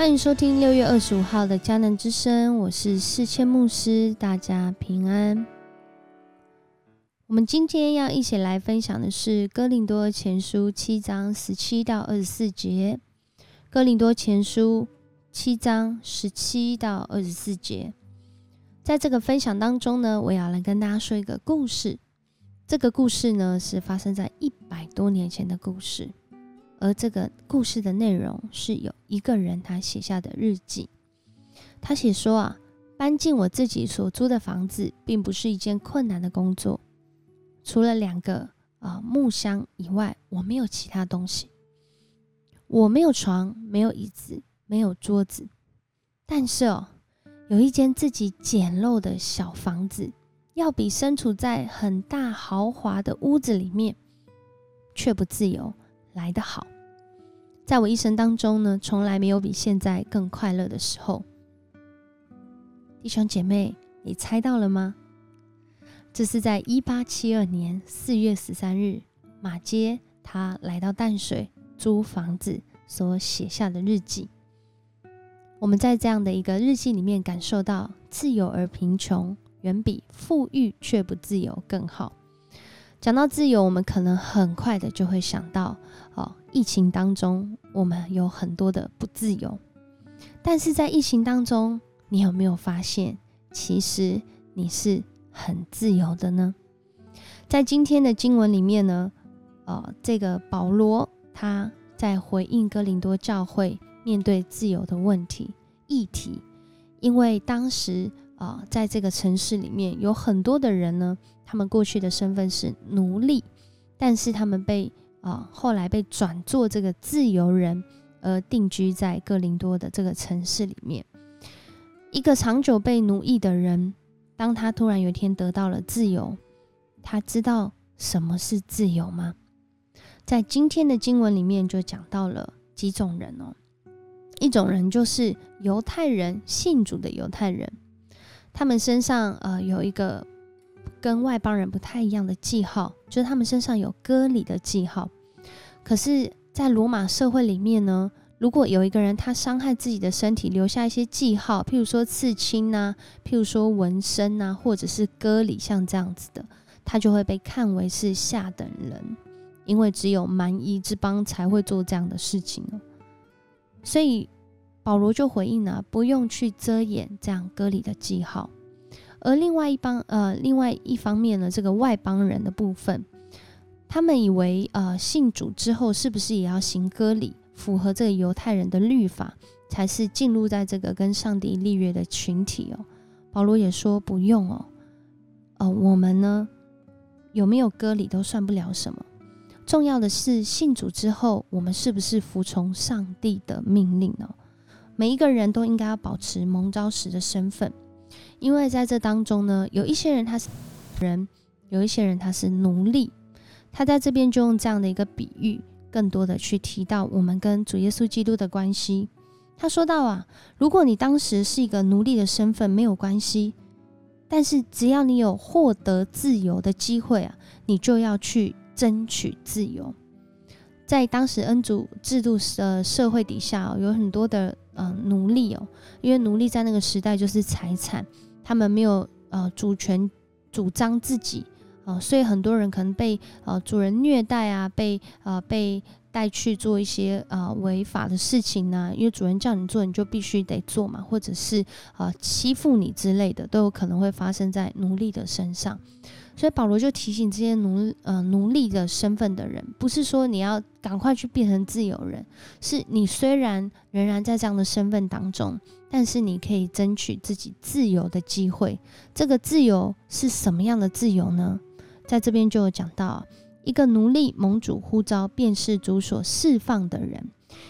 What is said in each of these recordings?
欢迎收听六月二十五号的迦南之声，我是世谦牧师，大家平安。我们今天要一起来分享的是《哥林多前书》七章十七到二十四节，《哥林多前书》七章十七到二十四节。在这个分享当中呢，我要来跟大家说一个故事。这个故事呢，是发生在一百多年前的故事。而这个故事的内容是有一个人他写下的日记，他写说啊，搬进我自己所租的房子，并不是一件困难的工作，除了两个啊木箱以外，我没有其他东西，我没有床，没有椅子，没有桌子，但是哦，有一间自己简陋的小房子，要比身处在很大豪华的屋子里面却不自由。来得好，在我一生当中呢，从来没有比现在更快乐的时候。弟兄姐妹，你猜到了吗？这是在一八七二年四月十三日，马街他来到淡水租房子所写下的日记。我们在这样的一个日记里面，感受到自由而贫穷，远比富裕却不自由更好。讲到自由，我们可能很快的就会想到，哦，疫情当中我们有很多的不自由。但是在疫情当中，你有没有发现，其实你是很自由的呢？在今天的经文里面呢，呃，这个保罗他在回应哥林多教会面对自由的问题议题，因为当时啊，在这个城市里面有很多的人呢。他们过去的身份是奴隶，但是他们被啊后来被转做这个自由人，而定居在哥林多的这个城市里面。一个长久被奴役的人，当他突然有一天得到了自由，他知道什么是自由吗？在今天的经文里面就讲到了几种人哦，一种人就是犹太人信主的犹太人，他们身上呃有一个。跟外邦人不太一样的记号，就是他们身上有割礼的记号。可是，在罗马社会里面呢，如果有一个人他伤害自己的身体，留下一些记号，譬如说刺青呐，譬如说纹身呐，或者是割礼，像这样子的，他就会被看为是下等人，因为只有蛮夷之邦才会做这样的事情哦。所以保罗就回应了，不用去遮掩这样割礼的记号。而另外一帮呃，另外一方面呢，这个外邦人的部分，他们以为呃，信主之后是不是也要行割礼，符合这个犹太人的律法，才是进入在这个跟上帝立约的群体哦？保罗也说不用哦，呃，我们呢有没有割礼都算不了什么，重要的是信主之后，我们是不是服从上帝的命令呢？每一个人都应该要保持蒙召时的身份。因为在这当中呢，有一些人他是人，有一些人他是奴隶。他在这边就用这样的一个比喻，更多的去提到我们跟主耶稣基督的关系。他说到啊，如果你当时是一个奴隶的身份，没有关系，但是只要你有获得自由的机会啊，你就要去争取自由。在当时恩主制度的社会底下，有很多的呃奴隶哦，因为奴隶在那个时代就是财产。他们没有呃主权主张自己啊，所以很多人可能被呃主人虐待啊，被呃被带去做一些呃违法的事情呢。因为主人叫你做，你就必须得做嘛，或者是呃欺负你之类的，都有可能会发生在奴隶的身上。所以保罗就提醒这些奴呃奴隶的身份的人，不是说你要赶快去变成自由人，是你虽然仍然在这样的身份当中。但是你可以争取自己自由的机会。这个自由是什么样的自由呢？在这边就有讲到，一个奴隶盟主呼召，便是主所释放的人；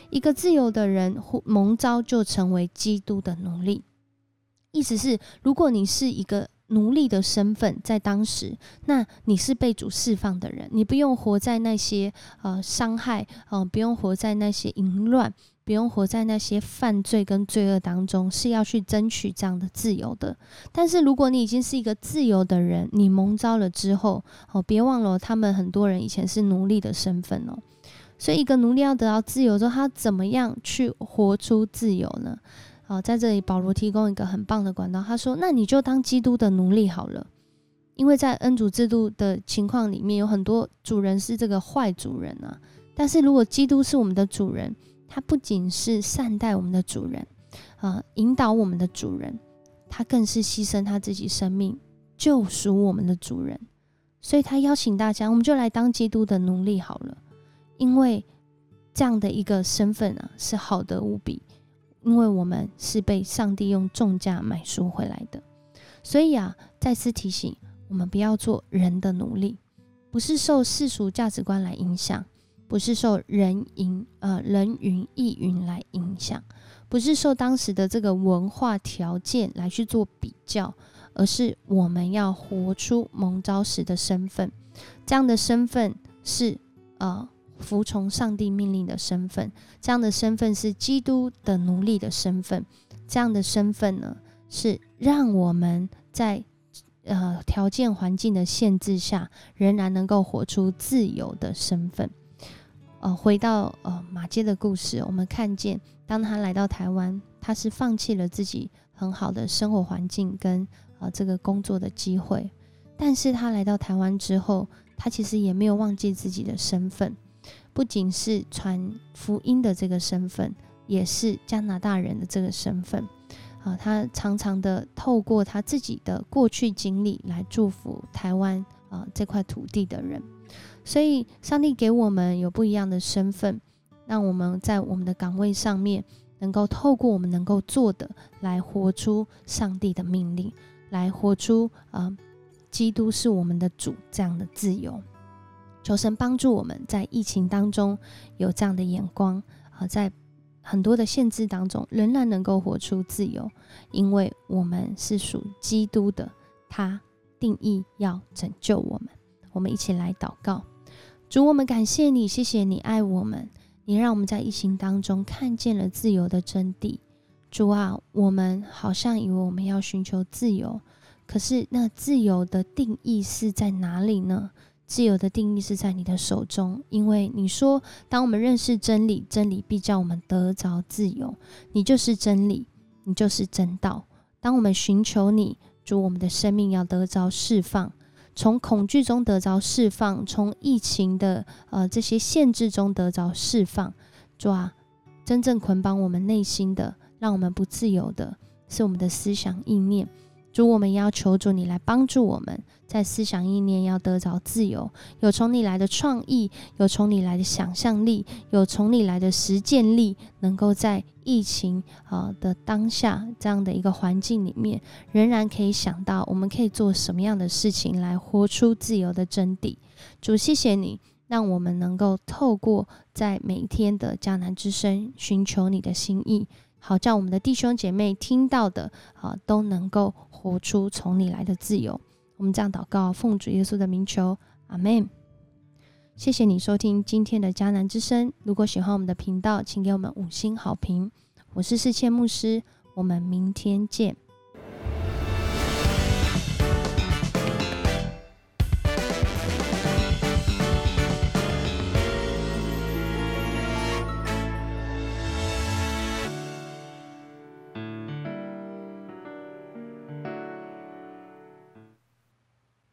一个自由的人呼蒙召，就成为基督的奴隶。意思是，如果你是一个奴隶的身份，在当时，那你是被主释放的人，你不用活在那些呃伤害，嗯，不用活在那些淫乱。不用活在那些犯罪跟罪恶当中，是要去争取这样的自由的。但是如果你已经是一个自由的人，你蒙召了之后，哦，别忘了他们很多人以前是奴隶的身份哦。所以，一个奴隶要得到自由之后，他怎么样去活出自由呢？好，在这里，保罗提供一个很棒的管道。他说：“那你就当基督的奴隶好了，因为在恩主制度的情况里面，有很多主人是这个坏主人啊。但是如果基督是我们的主人，他不仅是善待我们的主人啊，引导我们的主人，他更是牺牲他自己生命救赎我们的主人。所以他邀请大家，我们就来当基督的奴隶好了。”因为这样的一个身份啊，是好的无比，因为我们是被上帝用重价买赎回来的，所以啊，再次提醒我们不要做人的奴隶，不是受世俗价值观来影响，不是受人云呃人云亦云来影响，不是受当时的这个文化条件来去做比较，而是我们要活出蒙召时的身份，这样的身份是呃。服从上帝命令的身份，这样的身份是基督的奴隶的身份。这样的身份呢，是让我们在呃条件环境的限制下，仍然能够活出自由的身份。呃，回到呃马街的故事，我们看见，当他来到台湾，他是放弃了自己很好的生活环境跟呃这个工作的机会，但是他来到台湾之后，他其实也没有忘记自己的身份。不仅是传福音的这个身份，也是加拿大人的这个身份啊。他常常的透过他自己的过去经历来祝福台湾啊这块土地的人。所以，上帝给我们有不一样的身份，让我们在我们的岗位上面，能够透过我们能够做的，来活出上帝的命令，来活出啊，基督是我们的主这样的自由。求神帮助我们在疫情当中有这样的眼光啊，在很多的限制当中仍然能够活出自由，因为我们是属基督的，他定义要拯救我们。我们一起来祷告，主，我们感谢你，谢谢你爱我们，你让我们在疫情当中看见了自由的真谛。主啊，我们好像以为我们要寻求自由，可是那自由的定义是在哪里呢？自由的定义是在你的手中，因为你说，当我们认识真理，真理必叫我们得着自由。你就是真理，你就是真道。当我们寻求你，主，我们的生命要得着释放，从恐惧中得着释放，从疫情的呃这些限制中得着释放。抓，真正捆绑我们内心的，让我们不自由的，是我们的思想意念。主，我们要求主你来帮助我们，在思想意念要得着自由，有从你来的创意，有从你来的想象力，有从你来的实践力，能够在疫情啊的当下这样的一个环境里面，仍然可以想到我们可以做什么样的事情来活出自由的真谛。主，谢谢你，让我们能够透过在每一天的迦南之声，寻求你的心意。好，叫我们的弟兄姐妹听到的啊，都能够活出从你来的自由。我们这样祷告，奉主耶稣的名求，阿门。谢谢你收听今天的迦南之声。如果喜欢我们的频道，请给我们五星好评。我是世谦牧师，我们明天见。